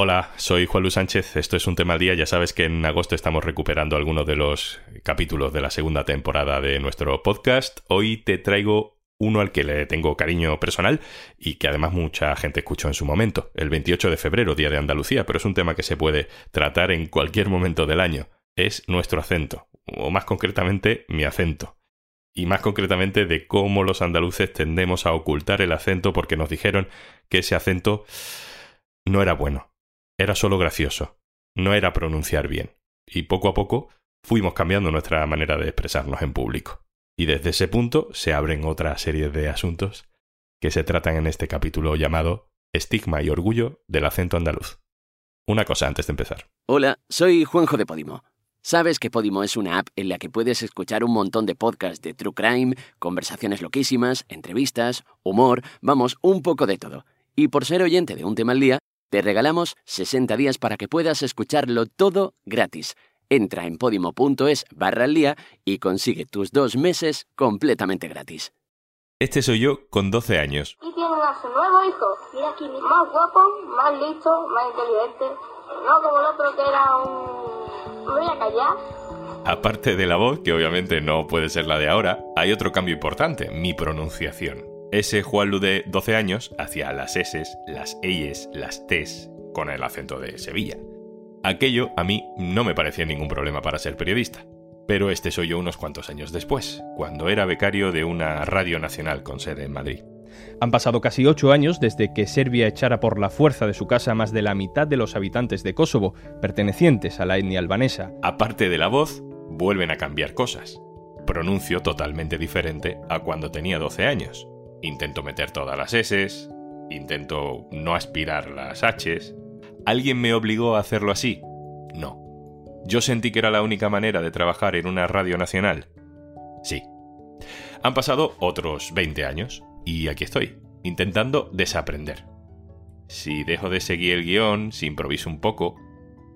Hola, soy Juan Luis Sánchez, esto es un tema al día, ya sabes que en agosto estamos recuperando algunos de los capítulos de la segunda temporada de nuestro podcast. Hoy te traigo uno al que le tengo cariño personal y que además mucha gente escuchó en su momento, el 28 de febrero, Día de Andalucía, pero es un tema que se puede tratar en cualquier momento del año. Es nuestro acento, o más concretamente mi acento. Y más concretamente de cómo los andaluces tendemos a ocultar el acento porque nos dijeron que ese acento no era bueno era solo gracioso, no era pronunciar bien, y poco a poco fuimos cambiando nuestra manera de expresarnos en público. Y desde ese punto se abren otra serie de asuntos que se tratan en este capítulo llamado Estigma y Orgullo del acento andaluz. Una cosa antes de empezar. Hola, soy Juanjo de Podimo. Sabes que Podimo es una app en la que puedes escuchar un montón de podcasts de True Crime, conversaciones loquísimas, entrevistas, humor, vamos, un poco de todo. Y por ser oyente de un tema al día, te regalamos 60 días para que puedas escucharlo todo gratis. Entra en podimo.es barra al día y consigue tus dos meses completamente gratis. Este soy yo con 12 años. Y tienen a su nuevo hijo. Mira aquí, más guapo, más listo, más inteligente. No como el otro que era un... Me voy a callar. Aparte de la voz, que obviamente no puede ser la de ahora, hay otro cambio importante, mi pronunciación. Ese Juanlu de 12 años hacía las S, las Eyes, las Ts con el acento de Sevilla. Aquello a mí no me parecía ningún problema para ser periodista. Pero este soy yo unos cuantos años después, cuando era becario de una radio nacional con sede en Madrid. Han pasado casi ocho años desde que Serbia echara por la fuerza de su casa más de la mitad de los habitantes de Kosovo, pertenecientes a la etnia albanesa. Aparte de la voz, vuelven a cambiar cosas. Pronuncio totalmente diferente a cuando tenía 12 años. Intento meter todas las S, intento no aspirar las Hs. ¿Alguien me obligó a hacerlo así? No. ¿Yo sentí que era la única manera de trabajar en una radio nacional? Sí. Han pasado otros 20 años y aquí estoy, intentando desaprender. Si dejo de seguir el guion, si improviso un poco,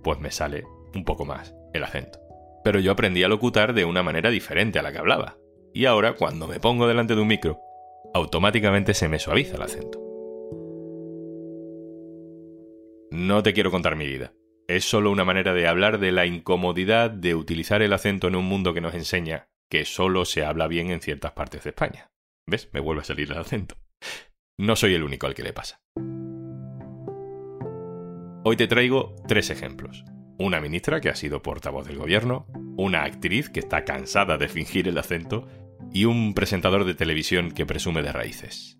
pues me sale un poco más el acento. Pero yo aprendí a locutar de una manera diferente a la que hablaba. Y ahora, cuando me pongo delante de un micro, automáticamente se me suaviza el acento. No te quiero contar mi vida. Es solo una manera de hablar de la incomodidad de utilizar el acento en un mundo que nos enseña que solo se habla bien en ciertas partes de España. ¿Ves? Me vuelve a salir el acento. No soy el único al que le pasa. Hoy te traigo tres ejemplos. Una ministra que ha sido portavoz del gobierno, una actriz que está cansada de fingir el acento y un presentador de televisión que presume de raíces.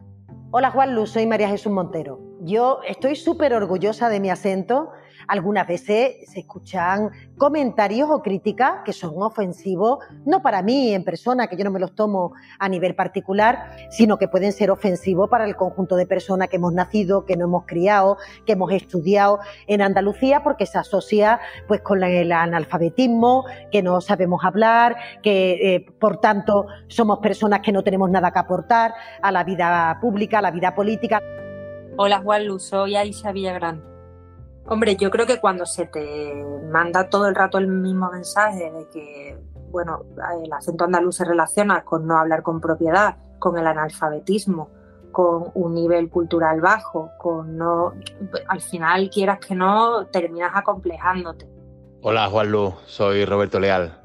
Hola Juan Luz, soy María Jesús Montero. Yo estoy súper orgullosa de mi acento algunas veces se escuchan comentarios o críticas que son ofensivos, no para mí en persona, que yo no me los tomo a nivel particular, sino que pueden ser ofensivos para el conjunto de personas que hemos nacido, que no hemos criado, que hemos estudiado en Andalucía, porque se asocia pues con el analfabetismo, que no sabemos hablar, que eh, por tanto somos personas que no tenemos nada que aportar a la vida pública, a la vida política. Hola Juan Luz, soy Aisha Villagrán. Hombre, yo creo que cuando se te manda todo el rato el mismo mensaje de que, bueno, el acento andaluz se relaciona con no hablar con propiedad, con el analfabetismo, con un nivel cultural bajo, con no, al final quieras que no, terminas acomplejándote. Hola Juanlu, soy Roberto Leal.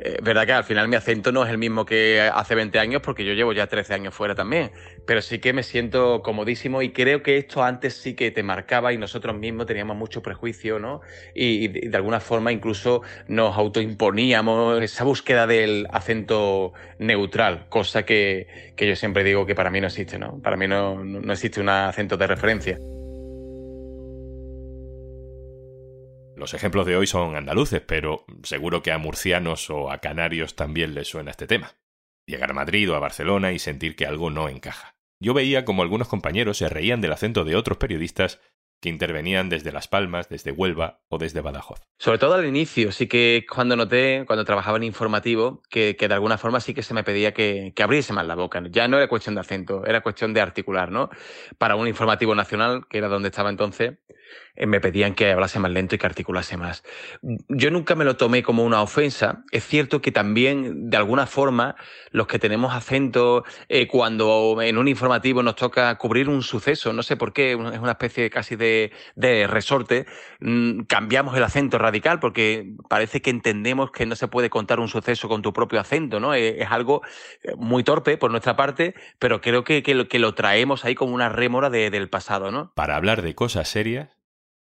Eh, verdad que al final mi acento no es el mismo que hace 20 años porque yo llevo ya 13 años fuera también, pero sí que me siento comodísimo y creo que esto antes sí que te marcaba y nosotros mismos teníamos mucho prejuicio, ¿no? Y, de alguna forma incluso nos autoimponíamos esa búsqueda del acento neutral, cosa que, yo siempre digo que para mí no existe, ¿no? Para mí no, no existe un acento de referencia. Los ejemplos de hoy son andaluces, pero seguro que a murcianos o a canarios también les suena este tema. Llegar a Madrid o a Barcelona y sentir que algo no encaja. Yo veía como algunos compañeros se reían del acento de otros periodistas que intervenían desde Las Palmas, desde Huelva o desde Badajoz. Sobre todo al inicio, sí que cuando noté, cuando trabajaba en informativo, que, de alguna forma sí que se me pedía que, que, abriese más la boca. Ya no era cuestión de acento, era cuestión de articular, ¿no? Para un informativo nacional, que era donde estaba entonces, me pedían que hablase más lento y que articulase más. Yo nunca me lo tomé como una ofensa. Es cierto que también, de alguna forma, los que tenemos acento, eh, cuando en un informativo nos toca cubrir un suceso, no sé por qué, es una especie casi de, de resorte, mm, cambiamos el acento radical porque parece que entendemos que no se puede contar un suceso con tu propio acento, ¿no? Es, algo eh, muy torpe por nuestra parte, pero creo que, que, lo, traemos ahí como una rémora del pasado, ¿no? Para hablar de cosas serias,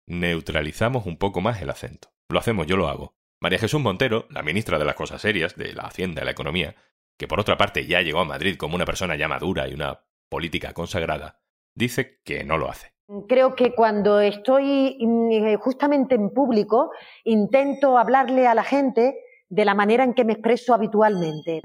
neutralizamos un poco más el acento. Lo hacemos, yo lo hago. María Jesús Montero, la ministra de las Cosas Serias, de la Hacienda y la Economía, que por otra parte ya llegó a Madrid como una persona ya madura y una política consagrada, dice que no lo hace. Creo que cuando estoy mm, justamente en público intento hablarle a la gente de la manera en que me expreso habitualmente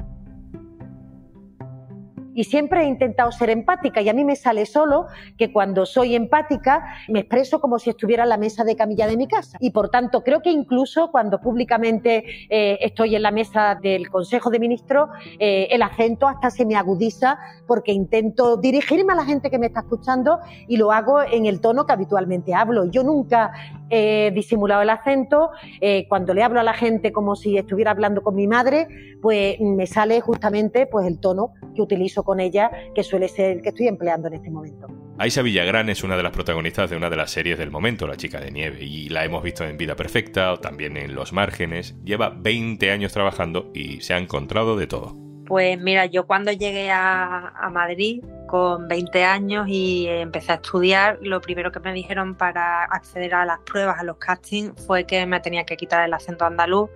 y siempre he intentado ser empática y a mí me sale solo que cuando soy empática me expreso como si estuviera en la mesa de camilla de mi casa. Y por tanto creo que incluso cuando públicamente eh, estoy en la mesa del Consejo de Ministros, eh, el acento hasta se me agudiza porque intento dirigirme a la gente que me está escuchando y lo hago en el tono que habitualmente hablo. Yo nunca he disimulado el acento. Eh, cuando le hablo a la gente como si estuviera hablando con mi madre, pues me sale justamente pues el tono que utilizo con ella, que suele ser el que estoy empleando en este momento. Aisa Villagrán es una de las protagonistas de una de las series del momento, La chica de nieve, y la hemos visto en Vida Perfecta o también en Los Márgenes. Lleva 20 años trabajando y se ha encontrado de todo. Pues mira, yo cuando llegué a, a, Madrid con 20 años y empecé a estudiar, lo primero que me dijeron para acceder a las pruebas, a los castings, fue que me tenía que quitar el acento andaluz,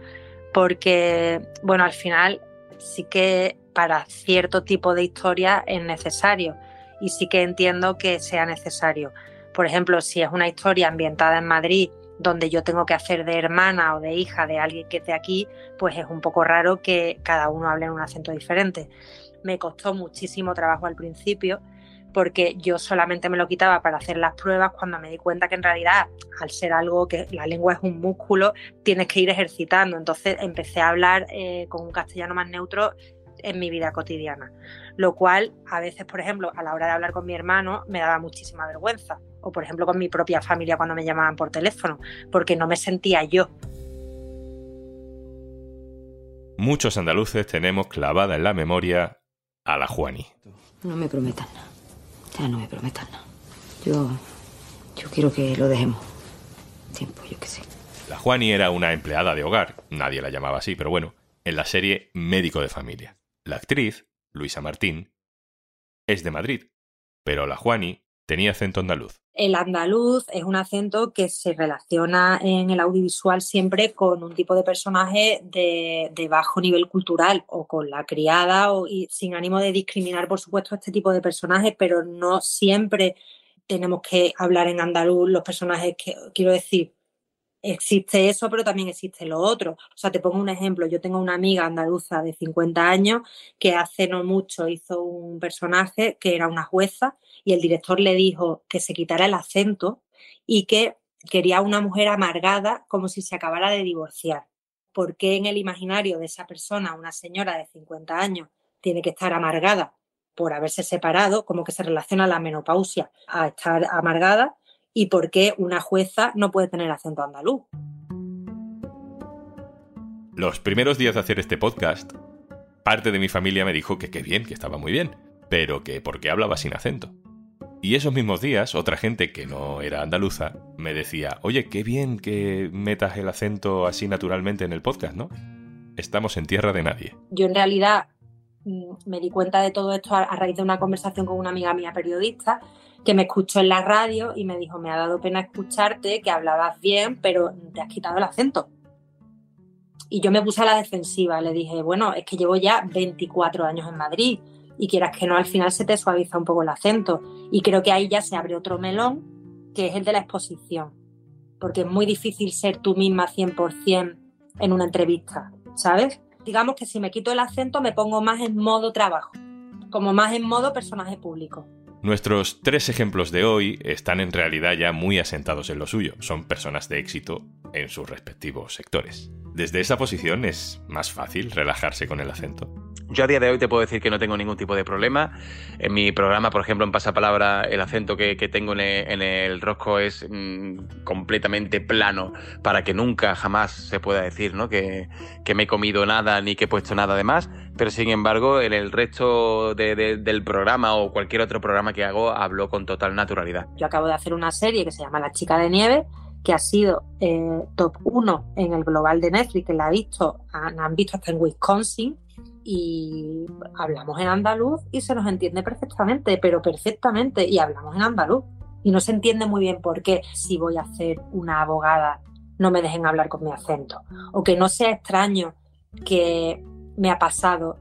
porque, bueno, al final sí que para cierto tipo de historia es necesario y sí que entiendo que sea necesario. Por ejemplo, si es una historia ambientada en Madrid donde yo tengo que hacer de hermana o de hija de alguien que esté aquí, pues es un poco raro que cada uno hable en un acento diferente. Me costó muchísimo trabajo al principio porque yo solamente me lo quitaba para hacer las pruebas cuando me di cuenta que en realidad, al ser algo que la lengua es un músculo, tienes que ir ejercitando. Entonces empecé a hablar eh, con un castellano más neutro en mi vida cotidiana. Lo cual a veces, por ejemplo, a la hora de hablar con mi hermano me daba muchísima vergüenza. O por ejemplo con mi propia familia cuando me llamaban por teléfono, porque no me sentía yo. Muchos andaluces tenemos clavada en la memoria a la Juani. No me prometan nada. Ya no me prometan nada. Yo. Yo quiero que lo dejemos. Tiempo, yo qué sé. La Juani era una empleada de hogar. Nadie la llamaba así, pero bueno, en la serie Médico de Familia. La actriz, Luisa Martín, es de Madrid, pero la Juani tenía acento andaluz. El andaluz es un acento que se relaciona en el audiovisual siempre con un tipo de personaje de, bajo nivel cultural o con la criada o, sin ánimo de discriminar, por supuesto, a este tipo de personajes, pero no siempre tenemos que hablar en andaluz los personajes que, quiero decir, existe eso, pero también existe lo otro. O sea, te pongo un ejemplo. Yo tengo una amiga andaluza de 50 años que hace no mucho hizo un personaje que era una jueza y el director le dijo que se quitara el acento y que quería una mujer amargada como si se acabara de divorciar. ¿Por qué en el imaginario de esa persona, una señora de 50 años, tiene que estar amargada por haberse separado? Como que se relaciona la menopausia a estar amargada y por qué una jueza no puede tener acento andaluz. Los primeros días de hacer este podcast, parte de mi familia me dijo que qué bien, que estaba muy bien, pero que por qué hablaba sin acento. Y esos mismos días, otra gente que no era andaluza me decía, oye, qué bien que metas el acento así naturalmente en el podcast, ¿no? Estamos en tierra de nadie. Yo en realidad mm, me di cuenta de todo esto a raíz de una conversación con una amiga mía periodista que me escuchó en la radio y me dijo, me ha dado pena escucharte, que hablabas bien, pero te has quitado el acento. Y yo me puse a la defensiva, le dije, bueno, es que llevo ya 24 años en Madrid y quieras que no, al final se te suaviza un poco el acento. Y creo que ahí ya se abre otro melón, que es el de la exposición. Porque es muy difícil ser tú misma 100% en una entrevista, ¿sabes? Digamos que si me quito el acento me pongo más en modo trabajo, como más en modo personaje público. Nuestros tres ejemplos de hoy están en realidad ya muy asentados en lo suyo, son personas de éxito en sus respectivos sectores. Desde esa posición es más fácil relajarse con el acento. Yo a día de hoy te puedo decir que no tengo ningún tipo de problema. En mi programa, por ejemplo, en Pasapalabra, el acento que, tengo en el, rosco es mm, completamente plano para que nunca, jamás se pueda decir ¿no? que, me he comido nada ni que he puesto nada de más. Pero sin embargo, en el resto del programa o cualquier otro programa que hago, hablo con total naturalidad. Yo acabo de hacer una serie que se llama La chica de nieve que ha sido eh, top 1 en el global de Netflix, que la ha visto, han, han visto hasta en Wisconsin, y hablamos en andaluz y se nos entiende perfectamente, pero perfectamente, y hablamos en andaluz. Y no se entiende muy bien por qué si voy a hacer una abogada no me dejen hablar con mi acento. O que no sea extraño que me ha pasado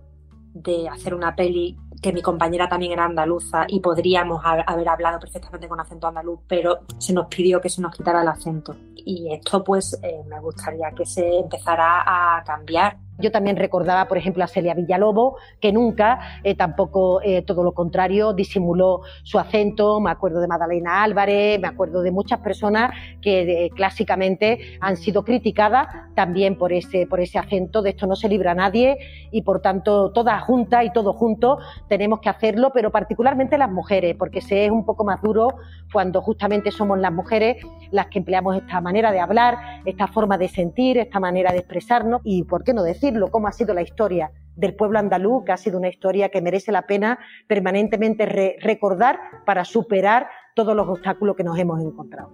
de hacer una peli que mi compañera también era andaluza y podríamos haber hablado perfectamente con acento andaluz, pero se nos pidió que se nos quitara el acento. Y esto pues eh, me gustaría que se empezara a cambiar yo también recordaba, por ejemplo, a Celia Villalobo, que nunca, eh, tampoco eh, todo lo contrario, disimuló su acento. Me acuerdo de Madalena Álvarez, me acuerdo de muchas personas que eh, clásicamente han sido criticadas también por ese, por ese acento. De esto no se libra nadie y, por tanto, todas juntas y todos juntos tenemos que hacerlo, pero particularmente las mujeres, porque se es un poco más duro cuando justamente somos las mujeres las que empleamos esta manera de hablar, esta forma de sentir, esta manera de expresarnos y, ¿por qué no decirlo?, cómo ha sido la historia del pueblo andaluz, que ha sido una historia que merece la pena permanentemente recordar para superar todos los obstáculos que nos hemos encontrado.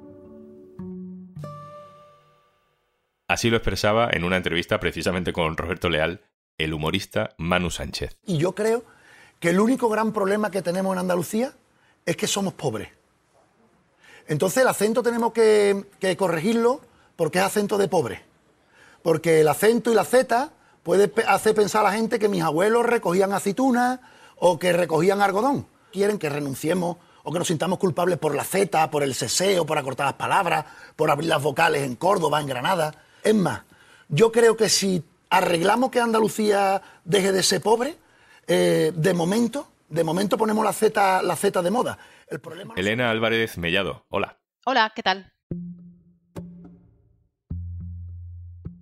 Así lo expresaba en una entrevista precisamente con Roberto Leal, el humorista Manu Sánchez. Y yo creo que el único gran problema que tenemos en Andalucía es que somos pobres. Entonces el acento tenemos que, corregirlo porque es acento de pobre. Porque el acento y la Z puede hacer pensar a la gente que mis abuelos recogían aceitunas o que recogían algodón. Quieren que renunciemos o que nos sintamos culpables por la Z, por el seseo, por acortar las palabras, por abrir las vocales en Córdoba, en Granada. Es más, yo creo que si arreglamos que Andalucía deje de ser pobre, eh, de momento, de momento ponemos la Z, la Z de moda. Elena Álvarez Mellado, hola. Hola, ¿qué tal?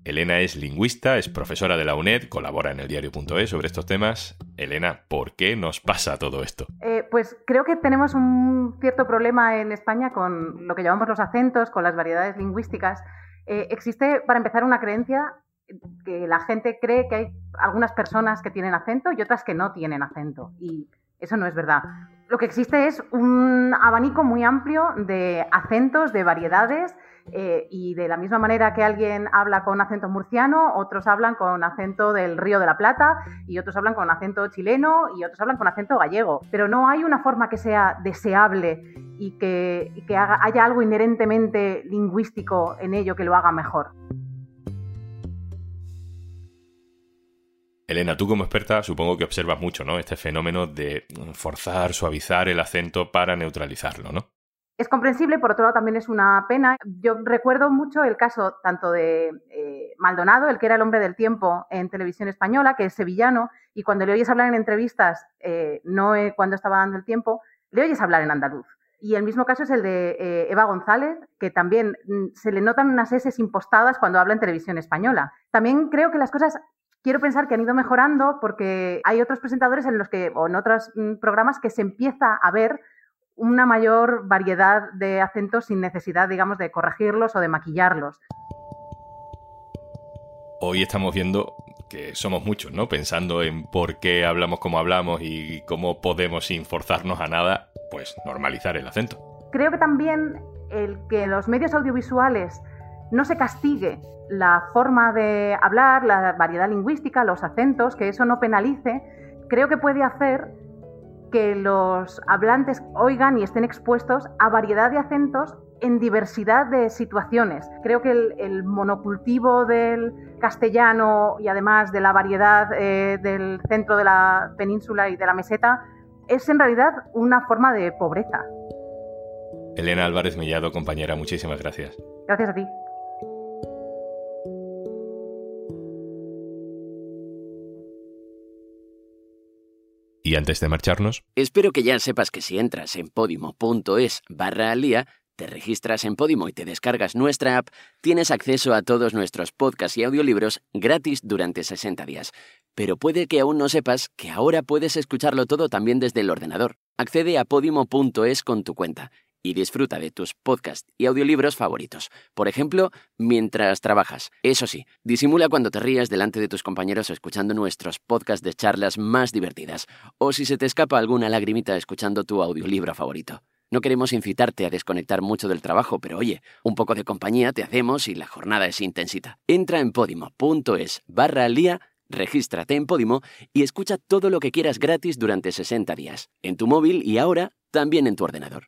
Elena es lingüista, es profesora de la UNED, colabora en el diario.es sobre estos temas. Elena, ¿por qué nos pasa todo esto? Eh, pues creo que tenemos un cierto problema en España con lo que llamamos los acentos, con las variedades lingüísticas. Eh, existe, para empezar, una creencia que la gente cree que hay algunas personas que tienen acento y otras que no tienen acento. Y eso no es verdad. Lo que existe es un abanico muy amplio de acentos, de variedades, eh, y de la misma manera que alguien habla con acento murciano, otros hablan con acento del Río de la Plata, y otros hablan con acento chileno, y otros hablan con acento gallego. Pero no hay una forma que sea deseable y que, haya algo inherentemente lingüístico en ello que lo haga mejor. Elena, tú como experta supongo que observas mucho, ¿no? Este fenómeno de forzar, suavizar el acento para neutralizarlo, ¿no? Es comprensible, por otro lado también es una pena. Yo recuerdo mucho el caso tanto de eh, Maldonado, el que era el hombre del tiempo en televisión española, que es sevillano, y cuando le oyes hablar en entrevistas, eh, no cuando estaba dando el tiempo, le oyes hablar en andaluz. Y el mismo caso es el de eh, Eva González, que también mm, se le notan unas S impostadas cuando habla en televisión española. También creo que las cosas quiero pensar que han ido mejorando porque hay otros presentadores en los que, o en otros mm, programas que se empieza a ver una mayor variedad de acentos sin necesidad, digamos, de corregirlos o de maquillarlos. Hoy estamos viendo que somos muchos, ¿no? Pensando en por qué hablamos como hablamos y cómo podemos, sin forzarnos a nada, pues normalizar el acento. Creo que también el que los medios audiovisuales no se castigue la forma de hablar, la variedad lingüística, los acentos, que eso no penalice, creo que puede hacer que los hablantes oigan y estén expuestos a variedad de acentos en diversidad de situaciones. Creo que el, monocultivo del castellano y además de la variedad eh, del centro de la península y de la meseta es en realidad una forma de pobreza. Elena Álvarez Mellado, compañera, muchísimas gracias. Gracias a ti. Antes de marcharnos... Espero que ya sepas que si entras en podimo.es barra alía, te registras en Podimo y te descargas nuestra app, tienes acceso a todos nuestros podcasts y audiolibros gratis durante 60 días. Pero puede que aún no sepas que ahora puedes escucharlo todo también desde el ordenador. Accede a podimo.es con tu cuenta y disfruta de tus podcasts y audiolibros favoritos. Por ejemplo, mientras trabajas. Eso sí, disimula cuando te rías delante de tus compañeros escuchando nuestros podcasts de charlas más divertidas, o si se te escapa alguna lagrimita escuchando tu audiolibro favorito. No queremos incitarte a desconectar mucho del trabajo, pero oye, un poco de compañía te hacemos y la jornada es intensita. Entra en podimo.es barra al día, regístrate en Podimo y escucha todo lo que quieras gratis durante 60 días, en tu móvil y ahora también en tu ordenador.